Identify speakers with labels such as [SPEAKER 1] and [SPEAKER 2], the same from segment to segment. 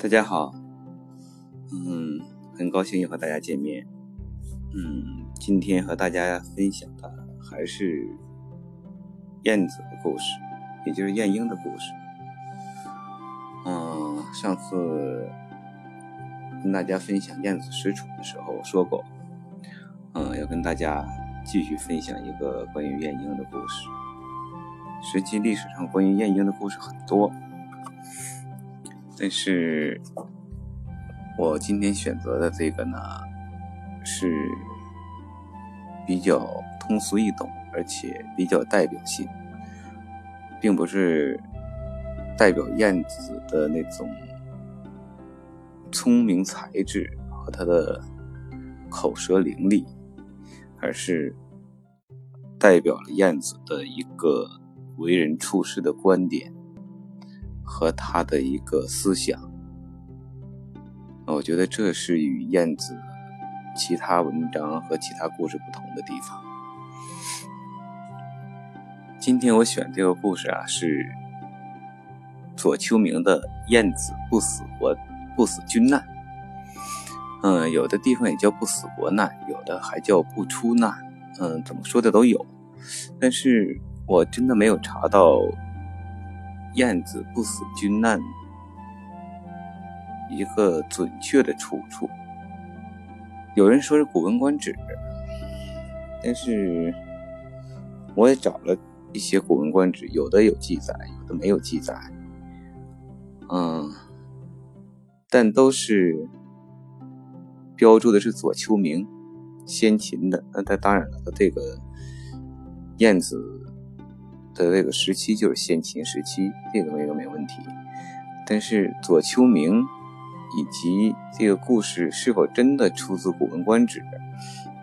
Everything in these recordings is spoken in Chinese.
[SPEAKER 1] 大家好，嗯，很高兴又和大家见面。嗯，今天和大家分享的还是燕子的故事，也就是晏婴的故事。嗯，上次跟大家分享晏子使楚的时候说过，嗯，要跟大家继续分享一个关于晏婴的故事。实际历史上关于晏婴的故事很多。但是，我今天选择的这个呢，是比较通俗易懂，而且比较代表性，并不是代表燕子的那种聪明才智和他的口舌伶俐，而是代表了燕子的一个为人处事的观点。和他的一个思想，我觉得这是与燕子其他文章和其他故事不同的地方。今天我选这个故事啊，是左丘明的《燕子不死国不死君难》。嗯，有的地方也叫不死国难，有的还叫不出难。嗯，怎么说的都有，但是我真的没有查到。燕子不死君难，一个准确的出处。有人说是《古文观止》，但是我也找了一些《古文观止》，有的有记载，有的没有记载。嗯，但都是标注的是左丘明，先秦的。那他当然了，他这个燕子。的这个时期就是先秦时期，这个没有没问题。但是左丘明以及这个故事是否真的出自《古文观止》，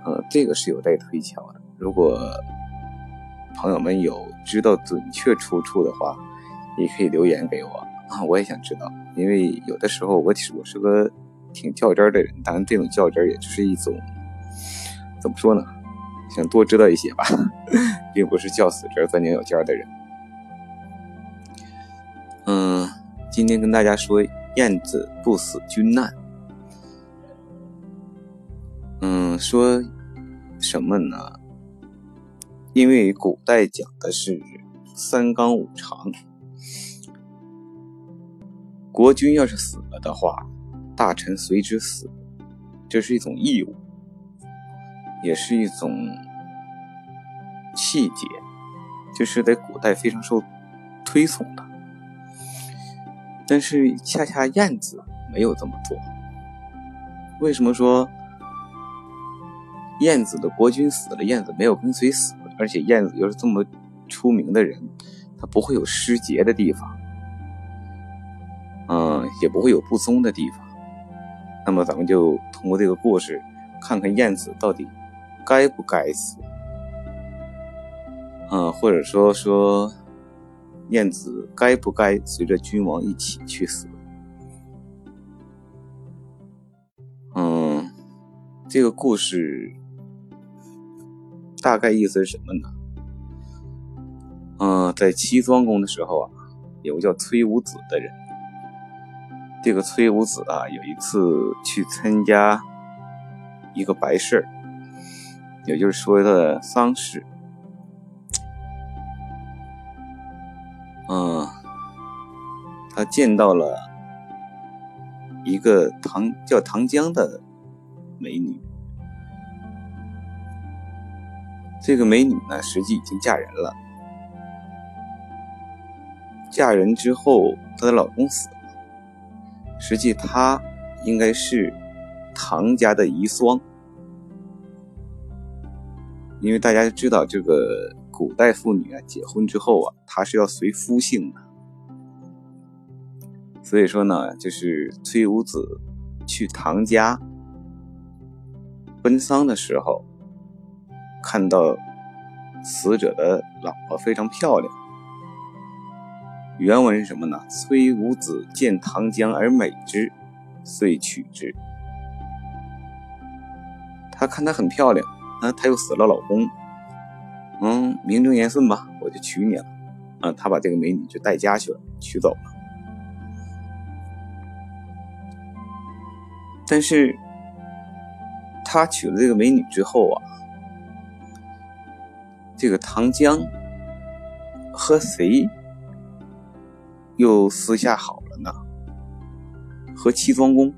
[SPEAKER 1] 呃，这个是有待推敲的。如果朋友们有知道准确出处的话，也可以留言给我啊，我也想知道。因为有的时候我我是个挺较真的人，当然这种较真也就是一种怎么说呢？想多知道一些吧，并不是叫死这钻牛角尖的人。嗯，今天跟大家说燕子不死君难。嗯，说什么呢？因为古代讲的是三纲五常，国君要是死了的话，大臣随之死，这是一种义务。也是一种气节，就是在古代非常受推崇的。但是恰恰燕子没有这么做。为什么说燕子的国君死了，燕子没有跟随死？而且燕子又是这么出名的人，他不会有失节的地方，嗯，也不会有不忠的地方。那么咱们就通过这个故事，看看燕子到底。该不该死？嗯，或者说说，燕子该不该随着君王一起去死？嗯，这个故事大概意思是什么呢？嗯，在齐庄公的时候啊，有个叫崔武子的人。这个崔武子啊，有一次去参加一个白事儿。也就是说的丧事，嗯，他见到了一个唐叫唐江的美女。这个美女呢，实际已经嫁人了。嫁人之后，她的老公死了。实际她应该是唐家的遗孀。因为大家知道，这个古代妇女啊，结婚之后啊，她是要随夫姓的。所以说呢，就是崔武子去唐家奔丧的时候，看到死者的老婆非常漂亮。原文是什么呢？崔武子见唐江而美之，遂娶之。他看她很漂亮。那她又死了老公，嗯，名正言顺吧，我就娶你了，啊，他把这个美女就带家去了，娶走了。但是他娶了这个美女之后啊，这个唐江和谁又私下好了呢？和齐庄公。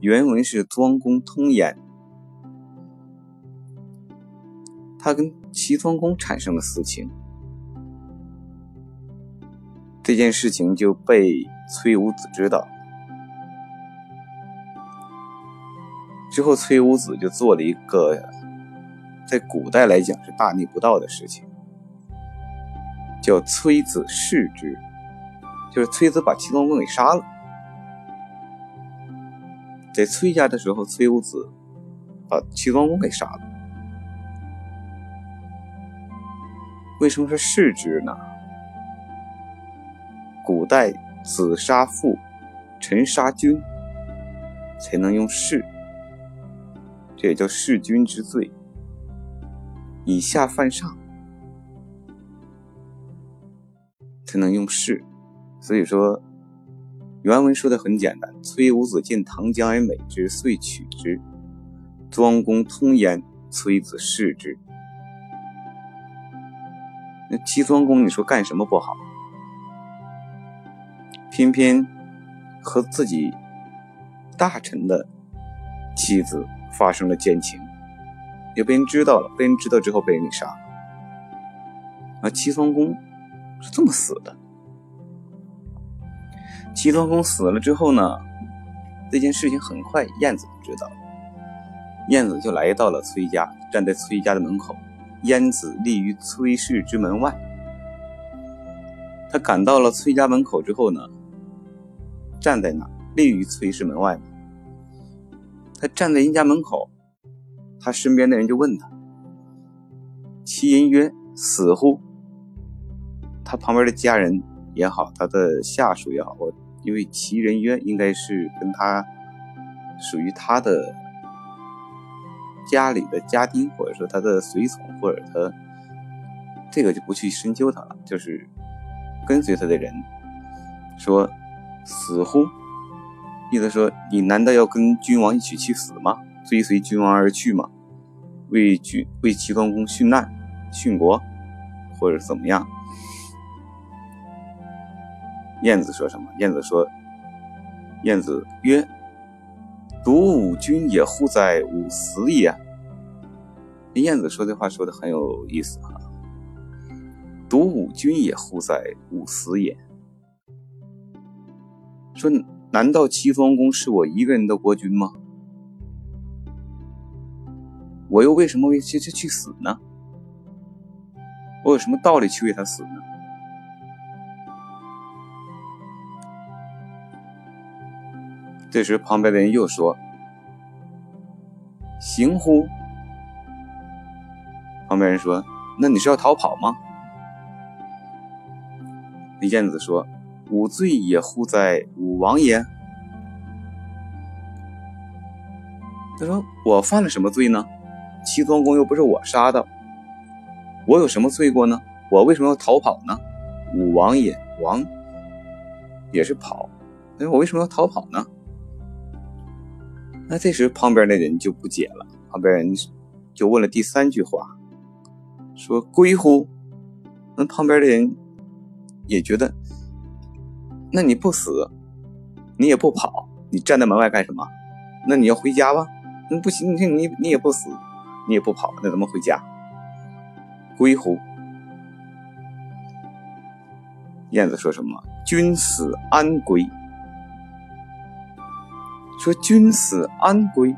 [SPEAKER 1] 原文是《庄公通焉》，他跟齐庄公产生了私情，这件事情就被崔武子知道。之后，崔武子就做了一个在古代来讲是大逆不道的事情，叫崔子弑之，就是崔子把齐庄公给杀了。在崔家的时候，崔武子把齐庄公给杀了。为什么是弑之呢？古代子杀父，臣杀君，才能用弑，这也叫弑君之罪，以下犯上，才能用弑。所以说。原文说的很简单：崔武子见唐江而美之，遂取之。庄公通焉，崔子弑之。那齐庄公，你说干什么不好？偏偏和自己大臣的妻子发生了奸情，也被人知道了。被人知道之后，被人给杀了。啊，齐庄公是这么死的。齐庄公死了之后呢，这件事情很快燕子就知道了。燕子就来到了崔家，站在崔家的门口。燕子立于崔氏之门外。他赶到了崔家门口之后呢，站在那，立于崔氏门外。他站在人家门口，他身边的人就问他：“齐人曰：死乎？”他旁边的家人也好，他的下属也好，我。因为齐人曰应该是跟他属于他的家里的家丁，或者说他的随从，或者他这个就不去深究他了。就是跟随他的人说：“死乎？”意思说你难道要跟君王一起去死吗？追随君王而去吗？为君为齐桓公殉难、殉国，或者怎么样？晏子说什么？晏子说：“晏子曰：‘独吾君也乎哉？吾死也。’”晏子说这话说的很有意思啊。“独吾君也乎哉？吾死也。”说难道齐桓公是我一个人的国君吗？我又为什么为去去去死呢？我有什么道理去为他死呢？这时，旁边的人又说：“行乎？”旁边人说：“那你是要逃跑吗？”李建子说：“吾罪也乎哉？吾王也。”他说：“我犯了什么罪呢？齐庄公又不是我杀的，我有什么罪过呢？我为什么要逃跑呢？武王也，王也是跑，那我为什么要逃跑呢？”那这时旁边的人就不解了，旁边人就问了第三句话，说：“归乎？”那旁边的人也觉得，那你不死，你也不跑，你站在门外干什么？那你要回家吧？那不行，你你你也不死，你也不跑，那怎么回家？归乎？燕子说什么？君死安归？说君死安归？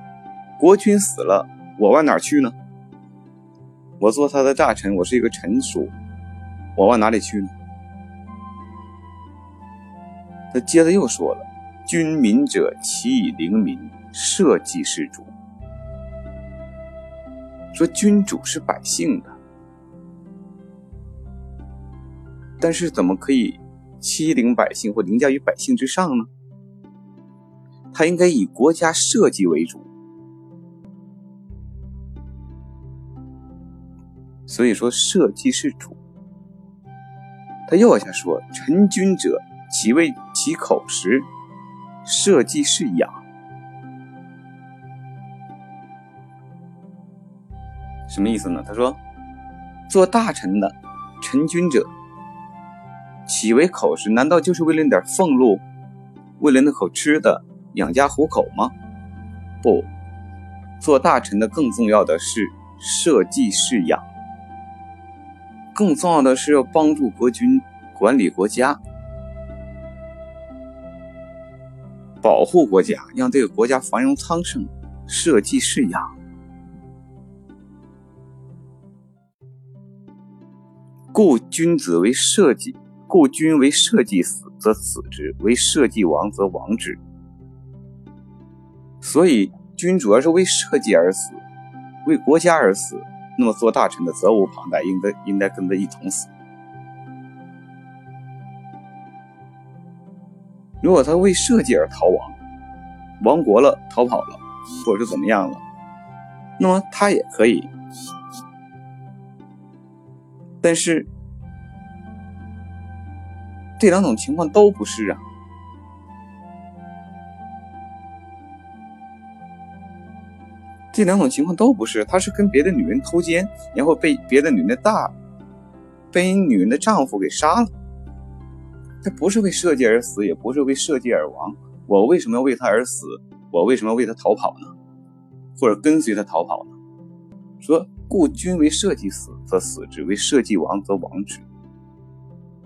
[SPEAKER 1] 国君死了，我往哪去呢？我做他的大臣，我是一个臣属，我往哪里去呢？他接着又说了：“君民者，其以灵民，社稷是主。”说君主是百姓的，但是怎么可以欺凌百姓或凌驾于百姓之上呢？他应该以国家社稷为主，所以说社稷是主。他又往下说：“臣君者，其为其口实，社稷是养。什么意思呢？他说，做大臣的臣君者，岂为口实？难道就是为了那点俸禄，为了那口吃的养家糊口吗？不，做大臣的更重要的是社稷是养，更重要的是要帮助国君管理国家。保护国家，让这个国家繁荣昌盛，社稷是养。故君子为社稷，故君为社稷死，则死之；为社稷亡，则亡之。所以，君主要是为社稷而死，为国家而死，那么做大臣的责无旁贷，应该应该跟他一同死。如果他为社稷而逃亡，亡国了，逃跑了，或者是怎么样了，那么他也可以。但是这两种情况都不是啊，这两种情况都不是。他是跟别的女人偷奸，然后被别的女人大，被女人的丈夫给杀了。他不是为社稷而死，也不是为社稷而亡。我为什么要为他而死？我为什么要为他逃跑呢？或者跟随他逃跑呢？说故君为社稷死，则死之；为社稷亡，则亡之。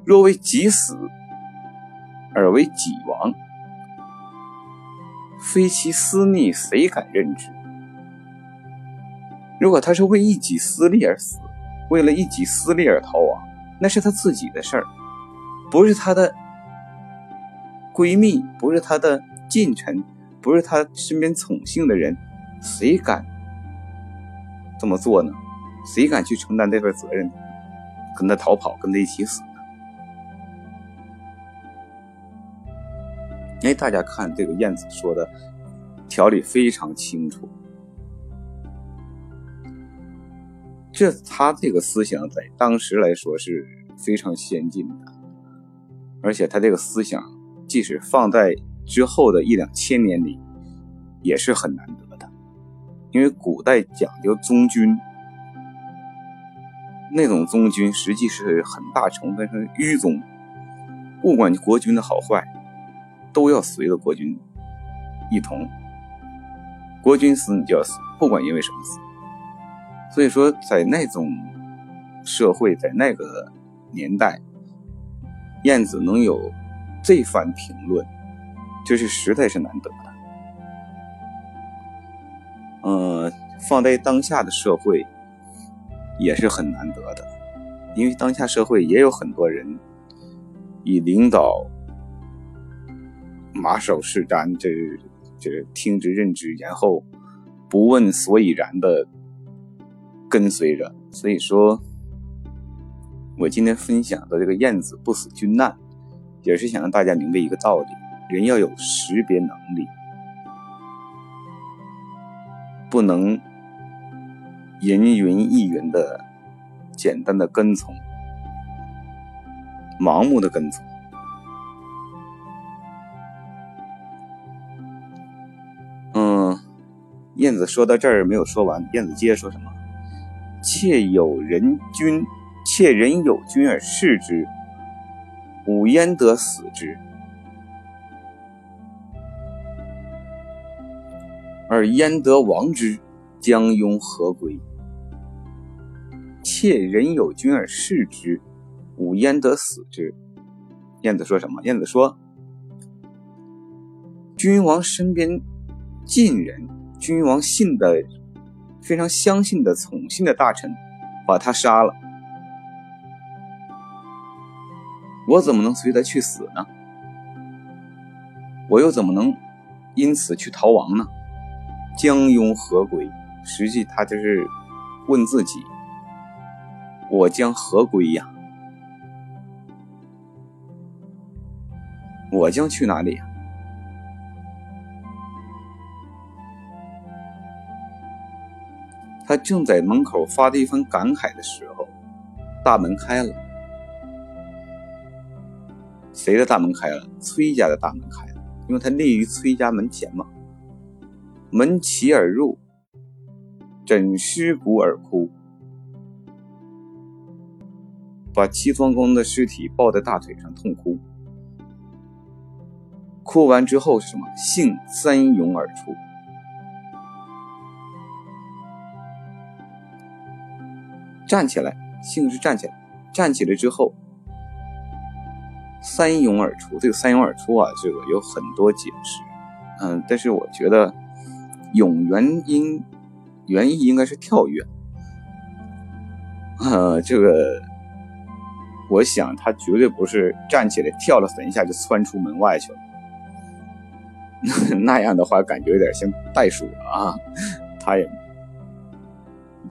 [SPEAKER 1] 若为己死而为己亡，非其私逆，谁敢任之？如果他是为一己私利而死，为了一己私利而逃亡，那是他自己的事儿。不是她的闺蜜，不是他的近臣，不是他身边宠幸的人，谁敢这么做呢？谁敢去承担这份责任，跟他逃跑，跟他一起死呢？哎，大家看这个燕子说的条理非常清楚，这他这个思想在当时来说是非常先进的。而且他这个思想，即使放在之后的一两千年里，也是很难得的。因为古代讲究忠君，那种忠君实际是很大成分是愚忠，不管国君的好坏，都要随着国君一同。国君死你就要死，不管因为什么死。所以说，在那种社会，在那个年代。燕子能有这番评论，这是实在是难得的。嗯，放在当下的社会也是很难得的，因为当下社会也有很多人以领导马首是瞻，这这听之任之，然后不问所以然的跟随着，所以说。我今天分享的这个“燕子不死君难”，也是想让大家明白一个道理：人要有识别能力，不能人云亦云的简单的跟从、盲目的跟从。嗯，燕子说到这儿没有说完，燕子接着说什么？妾有人君。妾人有君而视之，吾焉得死之？而焉得亡之？将庸何归？妾人有君而视之，吾焉得死之？燕子说什么？燕子说：君王身边近人，君王信的非常相信的宠信的大臣，把他杀了。我怎么能随他去死呢？我又怎么能因此去逃亡呢？将庸何归？实际他就是问自己：我将何归呀？我将去哪里呀？他正在门口发这一番感慨的时候，大门开了。谁的大门开了？崔家的大门开了。因为他立于崔家门前嘛。门起而入，枕尸骨而哭，把齐庄公的尸体抱在大腿上痛哭。哭完之后是什么？幸三涌而出。站起来，姓是站起来，站起来之后，三涌而出。这个三涌而出啊，这个有很多解释，嗯，但是我觉得涌原因原意应该是跳跃，呃，这个我想他绝对不是站起来跳了三下就窜出门外去了，那样的话感觉有点像袋鼠啊，他也。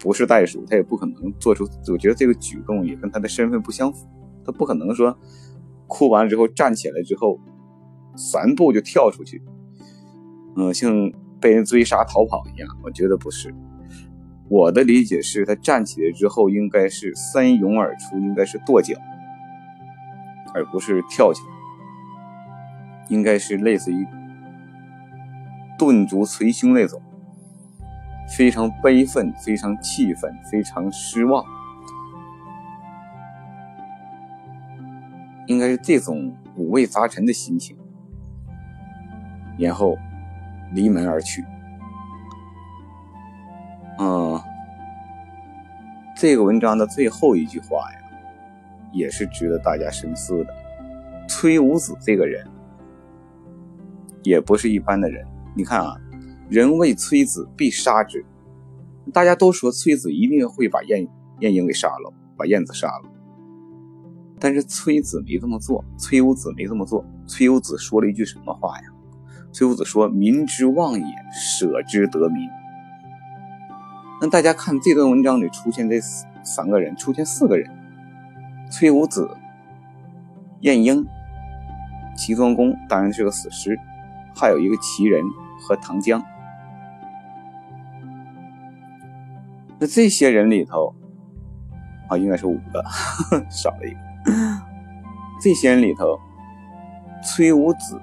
[SPEAKER 1] 不是袋鼠，他也不可能做出。我觉得这个举动也跟他的身份不相符。他不可能说哭完之后站起来之后三步就跳出去，嗯，像被人追杀逃跑一样。我觉得不是。我的理解是他站起来之后应该是三涌而出，应该是跺脚，而不是跳起来。应该是类似于顿足捶胸那种。非常悲愤，非常气愤，非常失望，应该是这种五味杂陈的心情，然后离门而去。嗯，这个文章的最后一句话呀，也是值得大家深思的。崔武子这个人，也不是一般的人。你看啊。人为崔子必杀之，大家都说崔子一定会把晏晏婴给杀了，把晏子杀了。但是崔子没这么做，崔武子没这么做。崔武子说了一句什么话呀？崔武子说：“民之望也，舍之得民。”那大家看这段文章里出现这三个人，出现四个人：崔武子、晏婴、齐庄公，当然是个死尸，还有一个齐人和唐江。那这些人里头，啊，应该是五个，少了一个。这些人里头，崔武子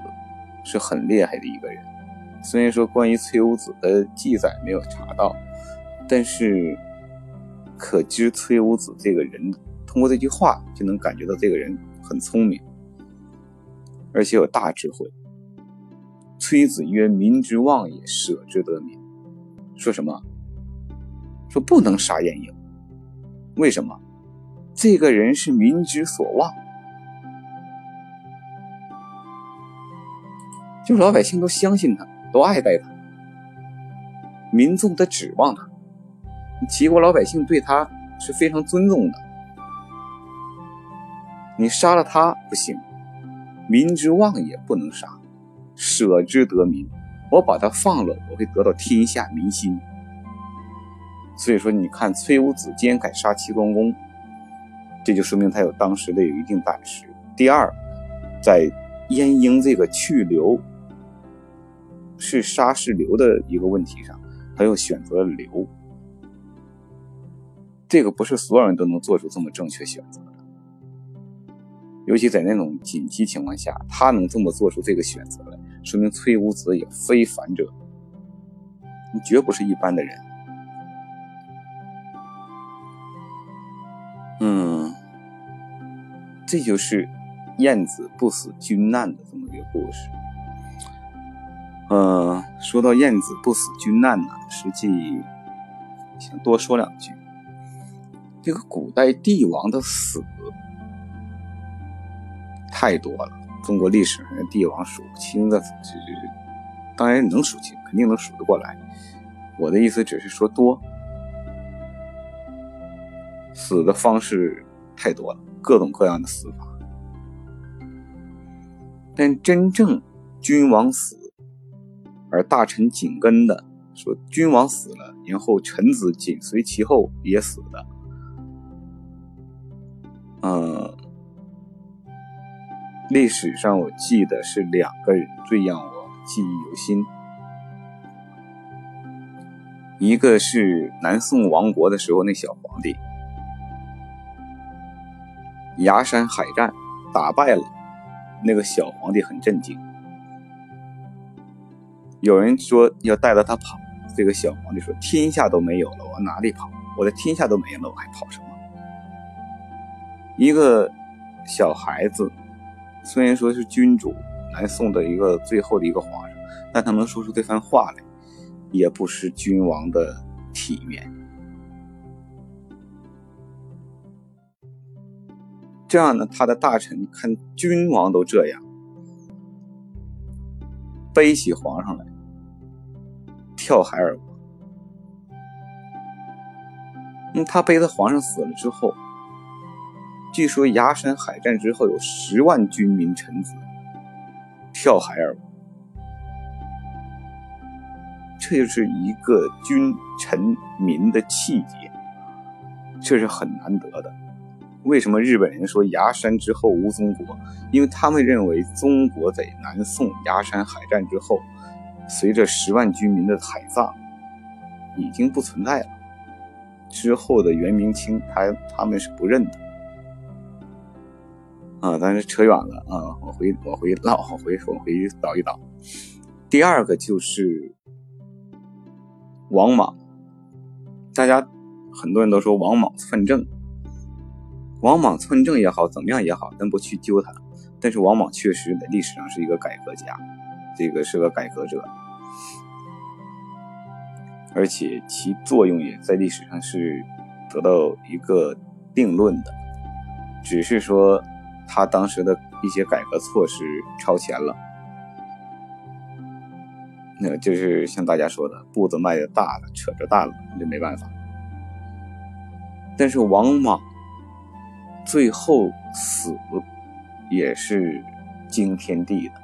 [SPEAKER 1] 是很厉害的一个人。虽然说关于崔武子的记载没有查到，但是可知崔武子这个人，通过这句话就能感觉到这个人很聪明，而且有大智慧。崔子曰：“民之望也，舍之得民。”说什么？说不能杀晏婴，为什么？这个人是民之所望，就是老百姓都相信他，都爱戴他，民众都指望他，齐国老百姓对他是非常尊重的。你杀了他不行，民之望也不能杀，舍之得民。我把他放了，我会得到天下民心。所以说，你看崔武子竟然敢杀齐庄公，这就说明他有当时的有一定胆识。第二，在燕婴这个去留是杀是留的一个问题上，他又选择了留。这个不是所有人都能做出这么正确选择的，尤其在那种紧急情况下，他能这么做出这个选择来，说明崔武子也非凡者，你绝不是一般的人。这就是晏子不死君难的这么一个故事。呃，说到晏子不死君难呢，实际想多说两句。这个古代帝王的死太多了，中国历史上的帝王数不清的，这这当然能数清，肯定能数得过来。我的意思只是说多。死的方式太多了，各种各样的死法。但真正君王死而大臣紧跟的，说君王死了，然后臣子紧随其后也死的，嗯，历史上我记得是两个人最让我记忆犹新，一个是南宋亡国的时候那小皇帝。崖山海战打败了那个小皇帝，很震惊。有人说要带着他跑，这个小皇帝说：“天下都没有了，我哪里跑？我的天下都没了，我还跑什么？”一个小孩子，虽然说是君主南宋的一个最后的一个皇上，但他能说出这番话来，也不失君王的体面。这样呢，他的大臣看君王都这样，背起皇上来，跳海而亡。那他背着皇上死了之后，据说崖山海战之后有十万军民臣子跳海而亡，这就是一个君臣民的气节，这是很难得的。为什么日本人说崖山之后无中国？因为他们认为中国在南宋崖山海战之后，随着十万居民的海葬，已经不存在了。之后的元明清，他他们是不认的。啊，但是扯远了啊，我回我回唠，我回我回倒一倒。第二个就是王莽，大家很多人都说王莽篡政。王莽篡政也好，怎么样也好，咱不去揪他。但是王莽确实在历史上是一个改革家，这个是个改革者，而且其作用也在历史上是得到一个定论的。只是说他当时的一些改革措施超前了，那就是像大家说的，步子迈的大了，扯着大了，那没办法。但是王莽。最后死也是惊天地的。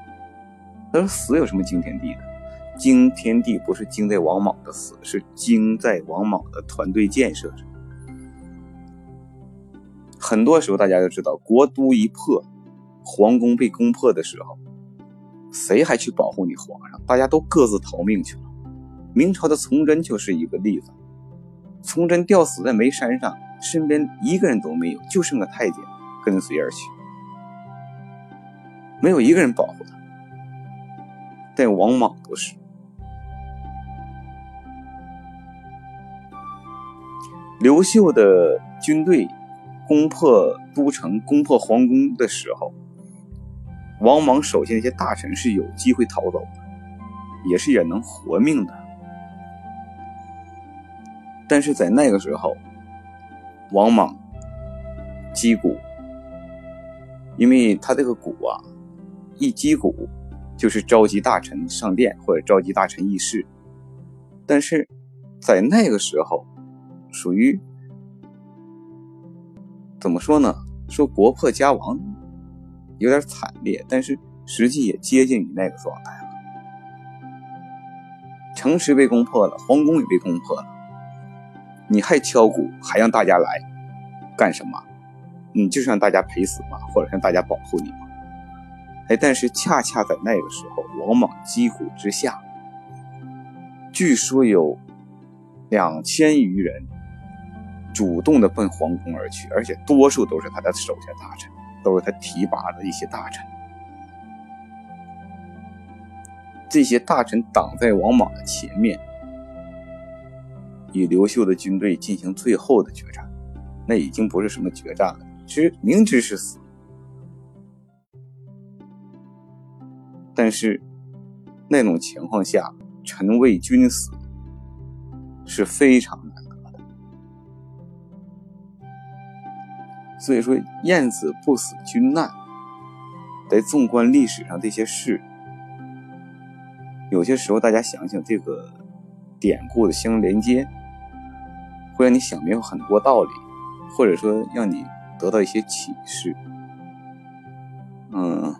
[SPEAKER 1] 他说：“死有什么惊天地的？惊天地不是惊在王莽的死，是惊在王莽的团队建设上。很多时候大家都知道，国都一破，皇宫被攻破的时候，谁还去保护你皇上？大家都各自逃命去了。明朝的崇祯就是一个例子，崇祯吊死在煤山上。”身边一个人都没有，就剩个太监跟随而去，没有一个人保护他。但王莽不是。刘秀的军队攻破都城、攻破皇宫的时候，王莽手下那些大臣是有机会逃走的，也是也能活命的。但是在那个时候。王莽击鼓，因为他这个鼓啊，一击鼓就是召集大臣上殿或者召集大臣议事。但是在那个时候，属于怎么说呢？说国破家亡有点惨烈，但是实际也接近于那个状态了。城池被攻破了，皇宫也被攻破了。你还敲鼓，还让大家来干什么？你就是让大家陪死吗？或者让大家保护你吗？哎，但是恰恰在那个时候，王莽击鼓之下，据说有两千余人主动的奔皇宫而去，而且多数都是他的手下大臣，都是他提拔的一些大臣。这些大臣挡在王莽的前面。与刘秀的军队进行最后的决战，那已经不是什么决战了，知明知是死，但是那种情况下，臣为君死是非常难得的。所以说，晏子不死君难。得纵观历史上这些事，有些时候大家想想这个典故的相连接。会让你想明白很多道理，或者说让你得到一些启示。嗯，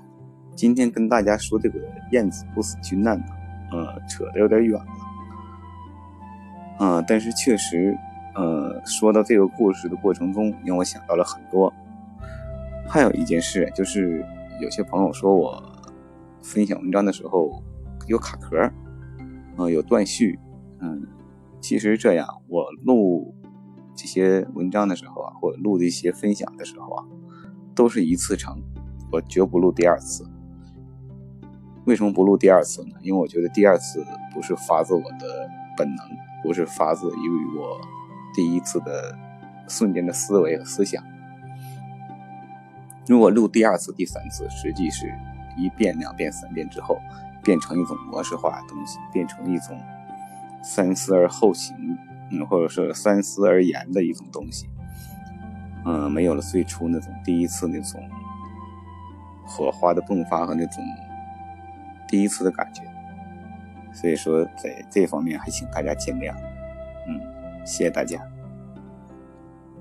[SPEAKER 1] 今天跟大家说这个晏子不死君难呢，嗯，扯得有点远了。嗯，但是确实，呃，说到这个故事的过程中，让我想到了很多。还有一件事，就是有些朋友说我分享文章的时候有卡壳，嗯，有断续，嗯。其实这样，我录这些文章的时候啊，或者录这些分享的时候啊，都是一次成，我绝不录第二次。为什么不录第二次呢？因为我觉得第二次不是发自我的本能，不是发自于我第一次的瞬间的思维和思想。如果录第二次、第三次，实际是一遍、两遍、三遍之后，变成一种模式化的东西，变成一种三思而后行，嗯，或者是三思而言的一种东西。嗯，没有了最初那种第一次那种火花的迸发和那种第一次的感觉，所以说在这方面还请大家见谅。嗯，谢谢大家。